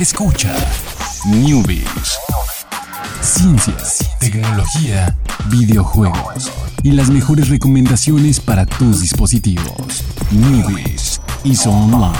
Escucha Newbies. Ciencias, tecnología, videojuegos y las mejores recomendaciones para tus dispositivos. Newbies y Online.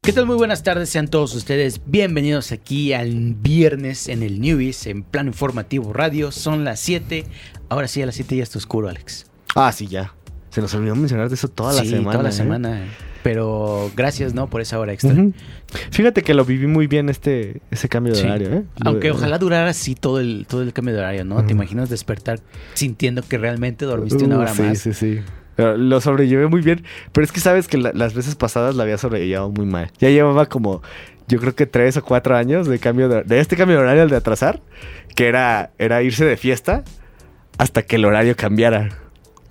¿Qué tal? Muy buenas tardes, sean todos ustedes bienvenidos aquí al viernes en el Newbies, en Plano Informativo Radio. Son las 7. Ahora sí, a las 7 ya está oscuro, Alex. Ah, sí, ya. Se nos olvidó mencionar de eso toda la Sí, semana. Toda la ¿eh? semana. Pero gracias, ¿no? Por esa hora extra. Fíjate que lo viví muy bien este ese cambio de Sí. horario, ¿eh? Aunque ojalá durara así todo el, todo el cambio de horario, ¿no? ¿Te imaginas despertar sintiendo que realmente dormiste una Uh, hora sí, más? Sí, sí, Pero Lo sobrellevé muy bien. Pero es que sabes que la- las veces pasadas la había sobrellevado muy mal. Ya llevaba como, yo creo que tres o cuatro años de cambio de, de este cambio de horario al de atrasar, que era, era irse de fiesta hasta que el horario cambiara.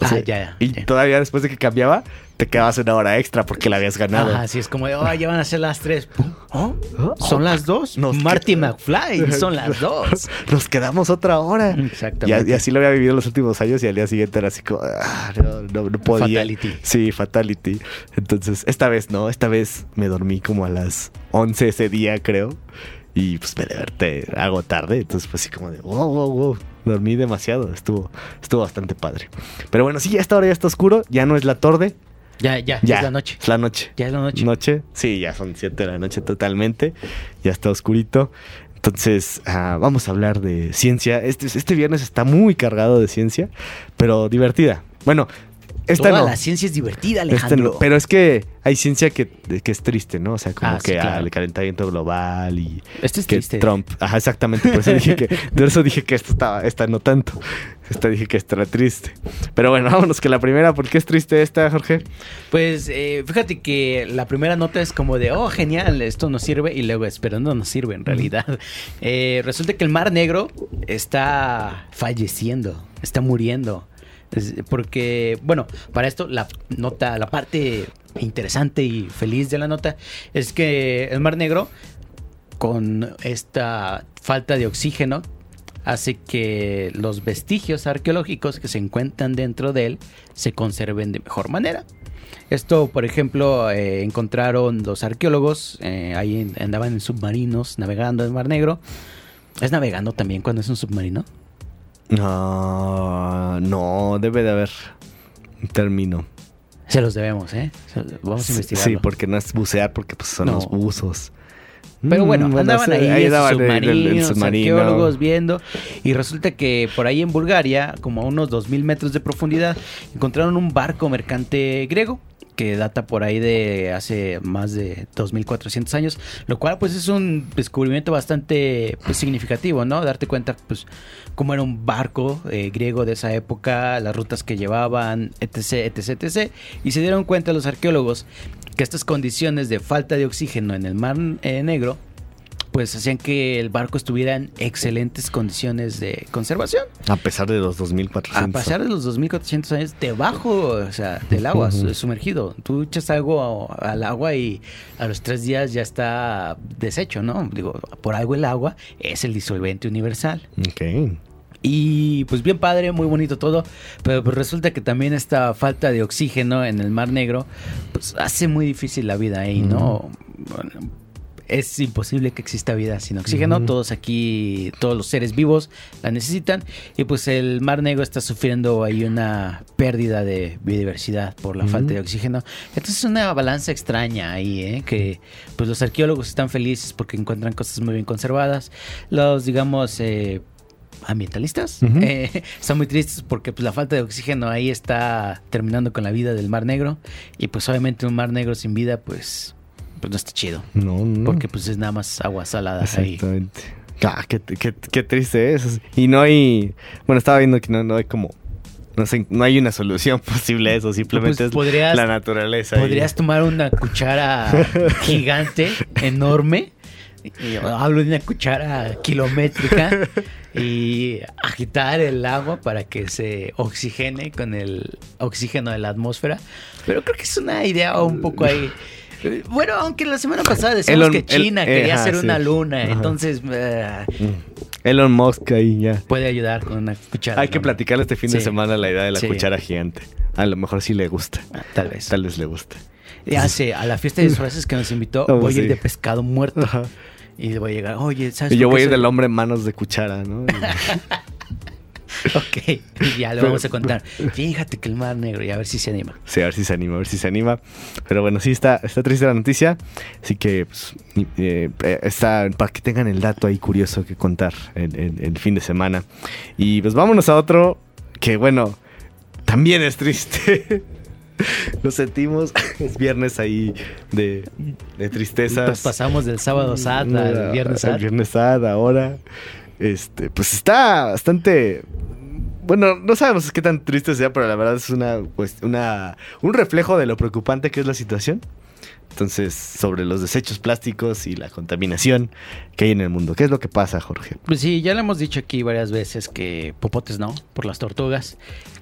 Ah, sea, ya, Y ya. todavía después de que cambiaba, te quedabas una hora extra porque la habías ganado. Ajá, sí, es como de, oh, ya van a ser las 3. ¿Oh? ¿Son las 2? Nos Marty McFly, son las 2. Nos quedamos otra hora. Y, Exactamente. y así lo había vivido los últimos años y al día siguiente era así como, ah, no, no, no podía. Fatality. Sí, fatality. Entonces, esta vez no, esta vez me dormí como a las 11 ese día, creo. Y pues me desperté algo tarde. Entonces, pues así como de, wow, wow, wow. Dormí demasiado. Estuvo, estuvo bastante padre. Pero bueno, sí, ya esta hora ya está oscuro. Ya no es la tarde. Ya, ya, Ya es la noche. Es la noche. Ya es la noche. Noche. Sí, ya son 7 de la noche totalmente. Ya está oscurito. Entonces, ah, vamos a hablar de ciencia. Este, este viernes está muy cargado de ciencia, pero divertida. Bueno, esta Toda no. la ciencia es divertida, Esta Alejandro. no, pero es que hay ciencia que, que es triste, ¿no? O sea, como Ah, sí, que ah, el calentamiento global y Esto es que triste. Trump. Ajá, exactamente. Por eso dije que, de eso dije que esto estaba, esta no tanto. Esta dije que esta era triste. Pero bueno, vámonos que la primera, ¿por qué es triste esta, Jorge? Pues eh, fíjate que la primera nota es como de, oh, genial, esto nos sirve. Y luego, es, pero no nos sirve en realidad. Eh, resulta que el Mar Negro está falleciendo, está muriendo. Es- porque, bueno, para esto la nota, la parte interesante y feliz de la nota es que el Mar Negro, con esta falta de oxígeno, hace que los vestigios arqueológicos que se encuentran dentro de él se conserven de mejor manera. Esto, por ejemplo, eh, encontraron los arqueólogos, eh, ahí andaban en submarinos navegando en el Mar Negro. ¿Es navegando también cuando es un submarino? No, no, debe de haber un término. Se los debemos, ¿eh? Vamos a Sí, investigarlo. Sí, porque no es bucear, porque pues son No. los buzos. Pero Mm, bueno, andaban ahí, sus andaban en el- submarinos, el submarino. arqueólogos viendo. Y resulta que por ahí en Bulgaria, como a unos 2.000 metros de profundidad, encontraron un barco mercante griego que data por ahí de hace más de 2.400 años, lo cual pues es un descubrimiento bastante pues, significativo, ¿no? Darte cuenta pues cómo era un barco eh, griego de esa época, las rutas que llevaban, etc, etc, etc. Y se dieron cuenta los arqueólogos que estas condiciones de falta de oxígeno en el Mar eh, Negro pues hacían que el barco estuviera en excelentes condiciones de conservación. A pesar de los 2400. A pesar de los 2400 años debajo, o sea, del agua, su- sumergido. Tú echas algo a- al agua y a los tres días ya está deshecho, ¿no? Digo, por algo el agua es el disolvente universal. Ok. Y pues bien padre, muy bonito todo, pero pues resulta que también esta falta de oxígeno en el Mar Negro pues hace muy difícil la vida ahí, ¿no? Bueno, es imposible que exista vida sin oxígeno, todos aquí, todos los seres vivos la necesitan. Y pues el Mar Negro está sufriendo ahí una pérdida de biodiversidad por la falta de oxígeno. Entonces es una balanza extraña ahí, ¿eh? que pues los arqueólogos están felices porque encuentran cosas muy bien conservadas, los digamos... Eh, ambientalistas eh, están muy tristes porque pues la falta de oxígeno ahí está terminando con la vida del Mar Negro. Y pues obviamente un Mar Negro sin vida pues pues no está chido No, no. porque pues es nada más agua salada ahí. Exactamente. Ah, qué, qué- qué triste es. Y no hay. Bueno, estaba viendo que no, no hay como. No sé, no hay una solución posible a eso. Simplemente Pues es la naturaleza. Podrías tomar una cuchara gigante, enorme. y hablo de una cuchara kilométrica y agitar el agua para que se oxigene con el oxígeno de la atmósfera. Pero creo que es una idea un poco ahí. Bueno, aunque la semana pasada decíamos Elon- que China el- eh, quería ajá, hacer sí. una luna, Ajá. entonces eh. Elon Musk ahí ya. Puede ayudar con una cuchara. Hay que platicarle este fin de semana la idea de la Sí. cuchara gigante. A lo mejor sí le gusta. Ah, Tal vez. Tal vez le guste. Ya sé, a la fiesta de disfraces que nos invitó, Oh, voy a ir de pescado muerto. Ajá. Y le voy a llegar, oye, ¿sabes Y yo voy a ir del hombre en manos de cuchara, ¿no? Ok, ya le vamos a contar. Fíjate que el mar negro, y a ver si se anima. Sí, a ver si se anima, a ver si se anima. Pero bueno, sí está, está triste la noticia. Así que pues, eh, está para que tengan el dato ahí curioso que contar el, el- el fin de semana. Y pues vámonos a otro que bueno, también es triste. Lo sentimos. Es viernes ahí de, de tristezas. Pues pasamos del sábado sad al viernes sad. Al viernes sad, ahora. Este, pues está bastante. Bueno, no sabemos qué tan triste sea, pero la verdad es una, una, un reflejo de lo preocupante que es la situación. Entonces, sobre los desechos plásticos y la contaminación que hay en el mundo. ¿Qué es lo que pasa, Jorge? Pues sí, ya le hemos dicho aquí varias veces que popotes no, por las tortugas,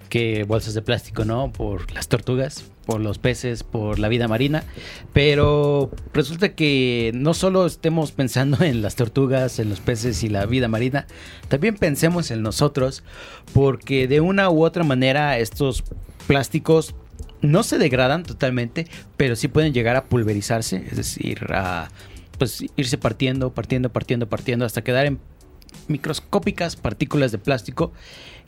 que bolsas de plástico no, por las tortugas, por los peces, por la vida marina, pero resulta que no solo estemos pensando en las tortugas, en los peces y la vida marina, también pensemos en nosotros, porque de una u otra manera estos plásticos no se degradan totalmente, pero sí pueden llegar a pulverizarse, es decir, a pues irse partiendo, partiendo, partiendo, partiendo hasta quedar en microscópicas partículas de plástico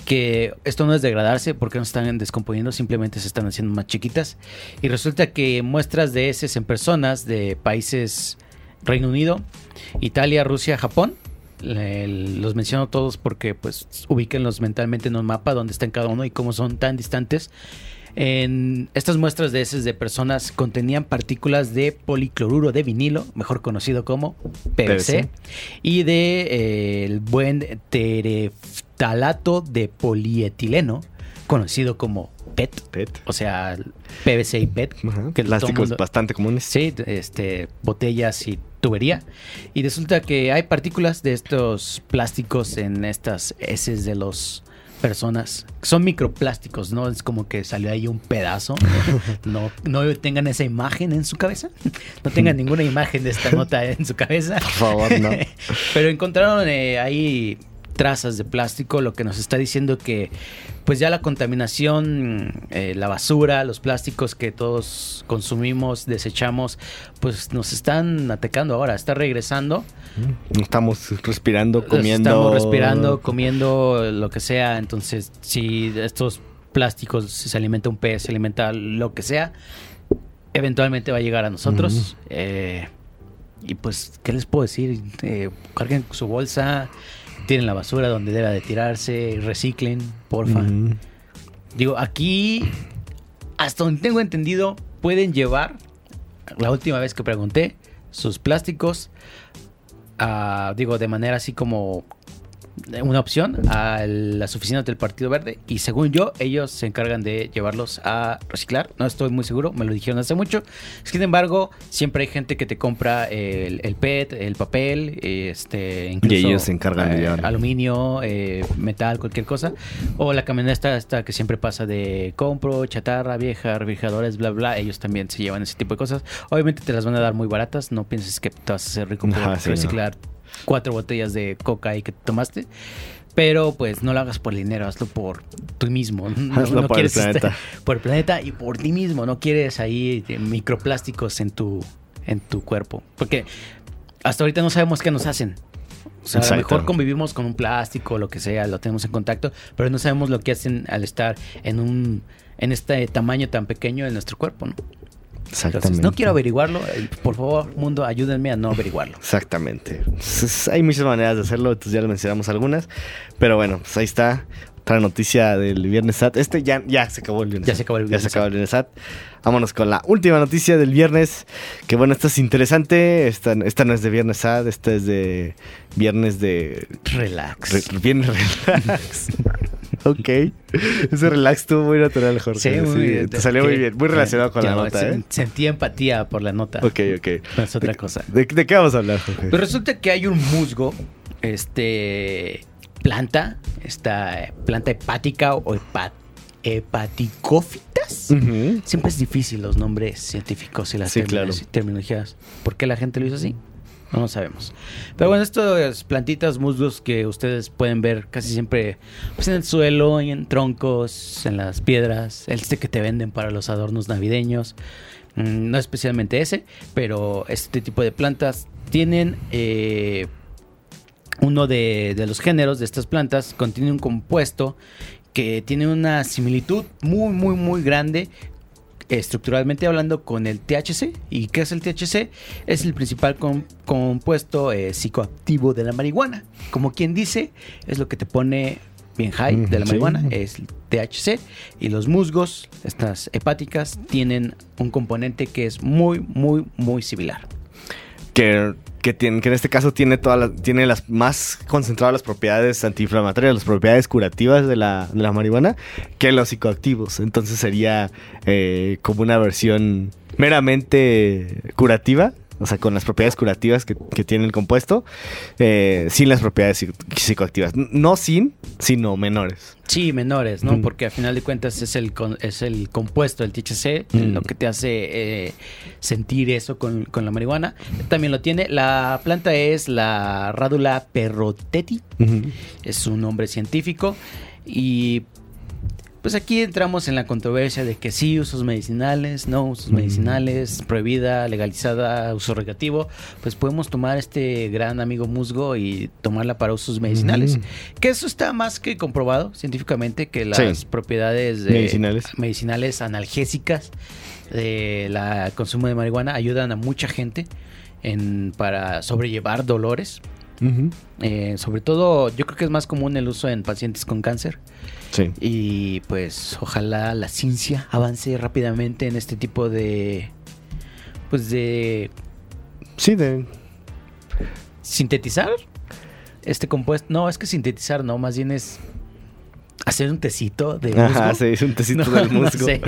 que esto no es degradarse porque no están descomponiendo, simplemente se están haciendo más chiquitas y resulta que muestras de heces en personas de países Reino Unido, Italia, Rusia, Japón los menciono todos porque pues ubíquenlos mentalmente en un mapa donde están cada uno y cómo son tan distantes. En estas muestras de heces de personas contenían partículas de policloruro de vinilo, mejor conocido como PVC, PVC. y de eh, el buen tereftalato de polietileno, conocido como PET, PET. o sea, PVC y PET, Ajá, que Plásticos mundo- bastante comunes. Sí, este, botellas y tubería. Y resulta que hay partículas de estos plásticos en estas heces de las personas. Son microplásticos, ¿no? Es como que salió ahí un pedazo. No, no tengan esa imagen en su cabeza. No tengan ninguna imagen de esta nota en su cabeza. Por favor, no. Pero encontraron eh, ahí trazas de plástico, lo que nos está diciendo que pues ya la contaminación, eh, la basura, los plásticos que todos consumimos, desechamos, pues nos están atacando ahora, está regresando. No estamos respirando, comiendo. Estamos respirando, comiendo lo que sea. Entonces, si estos plásticos, si se alimenta un pez, se alimenta lo que sea, eventualmente va a llegar a nosotros. Eh, y pues, ¿qué les puedo decir? Eh, carguen su bolsa, tiren la basura donde deba de tirarse, reciclen, porfa. Digo, aquí, hasta donde tengo entendido, pueden llevar, la última vez que pregunté, sus plásticos, a, digo, de manera así como una opción a las oficinas del Partido Verde y según yo ellos se encargan de llevarlos a reciclar no estoy muy seguro me lo dijeron hace mucho sin embargo siempre hay gente que te compra el, el PET el papel este incluso ellos se encargan de eh, llevarlo. aluminio eh, metal cualquier cosa o la camioneta esta que siempre pasa de compro chatarra vieja refrigeradores bla bla ellos también se llevan ese tipo de cosas obviamente te las van a dar muy baratas no pienses que te vas a hacer rico por sí, no. Cuatro botellas de coca ahí que te tomaste. Pero pues no lo hagas por el dinero, hazlo por tú mismo. No, Hazlo no por el quieres estar- planeta. por el planeta y por ti mismo. No quieres ahí eh, microplásticos en tu, en tu cuerpo. Porque hasta ahorita no sabemos qué nos hacen. O sea, a lo mejor convivimos con un plástico o lo que sea, lo tenemos en contacto, pero no sabemos lo que hacen al estar en un en este tamaño tan pequeño de nuestro cuerpo, ¿no? Exactamente. Entonces, no quiero averiguarlo. eh, Por favor, mundo, ayúdenme a no averiguarlo. Exactamente. Entonces, hay muchas maneras de hacerlo, entonces ya lo mencionamos algunas. Pero bueno, pues ahí está. Otra noticia del viernes SAT. Este ya, ya se acabó el viernes. Ya se acabó el Ya viernes se acabó el viernes SAT. Vámonos con la última noticia del viernes. Que bueno, esta es interesante. Esta, esta no es de viernes SAT, esta es de viernes de. Relax. re- viernes relax. ok. Ese relax estuvo muy natural, Jorge. Sí, muy bien. Te salió muy bien. Muy relacionado con la nota, ¿eh? Sentí empatía por la nota. Ok, ok. No es otra cosa. ¿De, de qué vamos a hablar, Jorge? Pero resulta que hay un musgo, este, planta, esta planta hepática o hepa- hepaticófitas. Siempre es difícil los nombres científicos y las Sí, terminologías. ¿Por qué la gente lo hizo así? No sabemos. Pero bueno, estas plantitas, musgos que ustedes pueden ver casi siempre pues, en el suelo, y en troncos, en las piedras, este que te venden para los adornos navideños. Mm, no especialmente ese, pero este tipo de plantas tienen eh, uno de los géneros de estas plantas, contiene un compuesto que tiene una similitud muy, muy, muy grande estructuralmente hablando con el THC. ¿Y qué es el THC? Es el principal com- compuesto eh, psicoactivo de la marihuana. Como quien dice, es lo que te pone bien high de la Sí. marihuana, es el THC. Y los musgos, estas hepáticas, tienen un componente que es muy, muy, muy similar. Que, que, tiene, que en este caso tiene, todas las- tiene las más concentradas las propiedades antiinflamatorias, las propiedades curativas de la, de la marihuana que los psicoactivos. Entonces sería eh, como una versión meramente curativa. O sea, con las propiedades curativas que, que tiene el compuesto, eh, sin las propiedades psico- psicoactivas. No sin, sino menores. Sí, menores, ¿no? Mm. Porque a final de cuentas es el, es el compuesto, el THC, Mm. lo que te hace eh, sentir eso con, con la marihuana. También lo tiene. La planta es la rádula perroteti, es su nombre científico. Y pues aquí entramos en la controversia de que sí, usos medicinales, no usos Mm. medicinales, prohibida, legalizada, uso recreativo. Pues podemos tomar este gran amigo musgo y tomarla para usos medicinales. Mm. Que eso está más que comprobado científicamente que las Sí. propiedades de- Medicinales. medicinales analgésicas de la consumo de marihuana ayudan a mucha gente en, para sobrellevar dolores. Eh, sobre todo, yo creo que es más común el uso en pacientes con cáncer. Sí. Y pues ojalá la ciencia avance rápidamente en este tipo de pues de Sí, de, sintetizar este compuesto. No, es que sintetizar no, más bien es hacer un tecito de Ajá, musgo. se dice un tecito No, del no musgo. sé.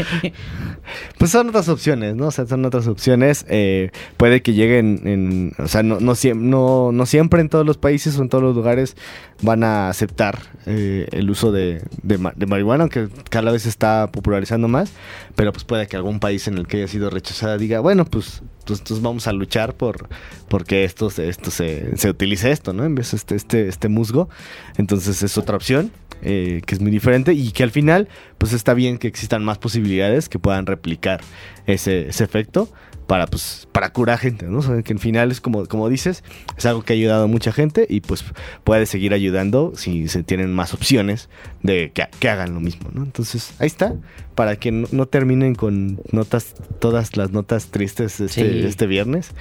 Pues son otras opciones, ¿no? O sea, son otras opciones. Eh, puede que lleguen en... O sea, no, no, siem- no, no siempre en todos los países o en todos los lugares van a aceptar eh, el uso de, de, ma- de marihuana, aunque cada vez se está popularizando más. Pero pues puede que algún país en el que haya sido rechazada diga, bueno, pues, pues, entonces vamos a luchar por porque esto, se- esto se, se utilice esto, ¿no? En vez de este, este, este musgo. Entonces es otra opción. eh, que es muy diferente y que al final pues está bien que existan más posibilidades que puedan replicar ese, ese efecto para pues para curar gente, ¿no? O sea, que al final es como, como dices, es algo que ha ayudado a mucha gente y pues puede seguir ayudando si se tienen más opciones de que, que hagan lo mismo, ¿no? Entonces, ahí está, para que no, no terminen con notas, todas las notas tristes este, Sí. este viernes.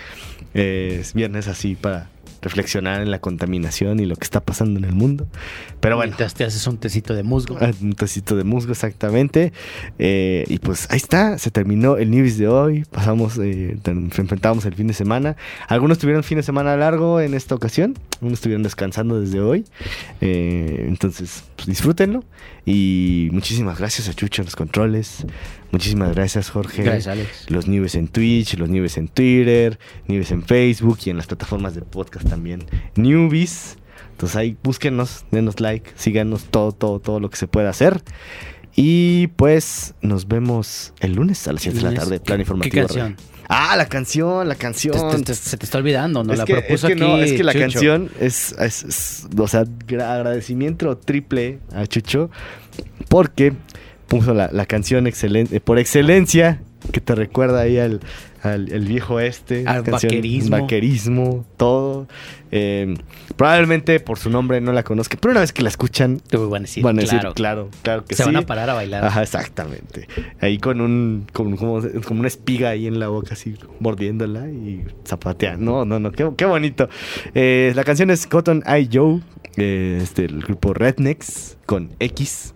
Eh, es viernes así para reflexionar en la contaminación y lo que está pasando en el mundo. Pero bueno, Mientras te haces un tecito de musgo. Ah, Un tecito de musgo, exactamente. Eh, y pues ahí está, se terminó el news de hoy. Pasamos, eh, enfrentamos el fin de semana. Algunos tuvieron fin de semana largo en esta ocasión, algunos estuvieron descansando desde hoy. Eh, entonces, pues disfrútenlo. Y muchísimas gracias a Chucho en los controles. Muchísimas gracias, Jorge. Gracias, Alex. Los news en Twitch, los news en Twitter, news en Facebook y en las plataformas de podcast también. Newbies. Entonces ahí búsquenos, denos like, síganos todo, todo, todo lo que se pueda hacer. Y pues nos vemos el lunes a las 7 de la tarde, plan ¿Qué- informativo. ¿Qué canción? Ah, la canción, la canción. Te- te- te- se te está olvidando, ¿no? es la que, propuso es que no, aquí es que la Chucho. canción es, es- es- o sea, gra- agradecimiento triple a Chucho porque puso la, la canción excelente, por excelencia que te recuerda ahí al, al- el viejo este, Al canción- vaquerismo. vaquerismo, todo. Eh, probablemente por su nombre no la conozca, pero una vez que la escuchan Te van a decir, van a decir, claro. claro, claro que Se sí. van a parar a bailar. Ajá, exactamente. Ahí con un con, como, como una espiga ahí en la boca, así mordiéndola y zapateando. No, no, no, qué, qué bonito. Eh, la canción es Cotton Eye Joe, eh, este, el grupo Rednecks con X.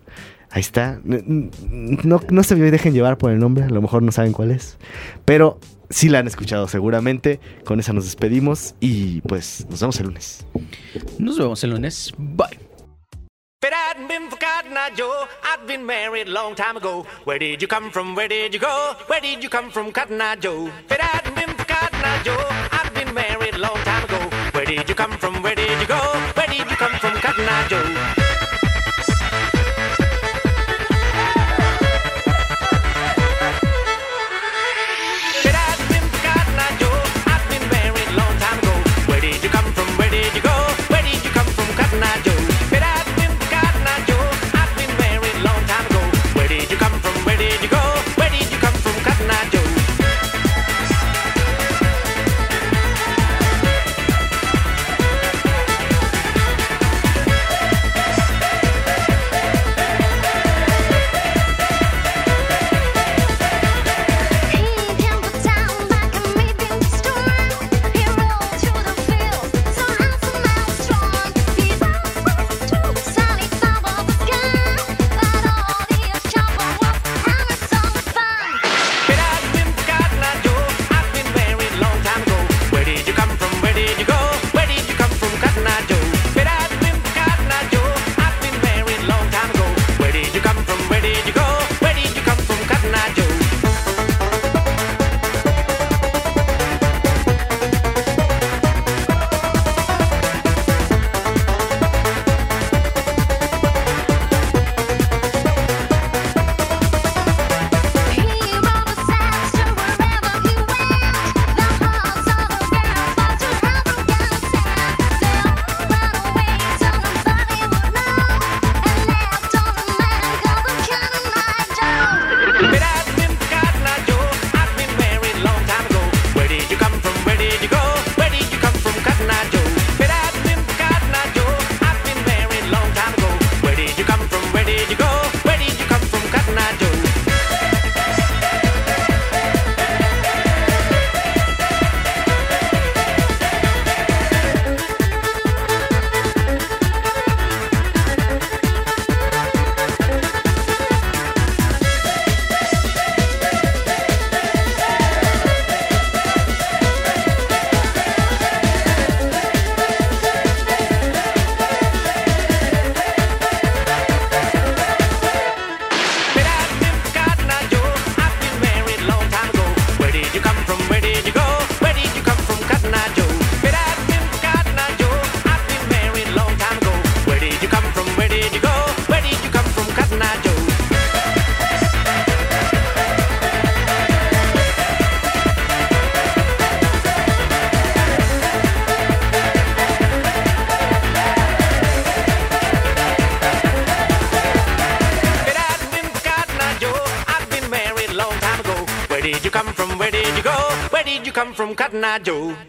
Ahí está. No, no se dejen llevar por el nombre, a lo mejor no saben cuál es. Pero sí la han escuchado seguramente. Con esa nos despedimos y pues nos vemos el lunes. Nos vemos el lunes. Bye. If it hadn't been for Cotton Eye Joe, I'd been married a long time ago. Where did you come from? Where did you go? Where did you come from, Cotton Eye Joe? If it hadn't been for Cotton Eye Joe, I'd been married a long time ago. Where did you come from? Where did you go? Where did you come from, Cotton Eye Joe?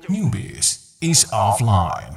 Newbies is offline.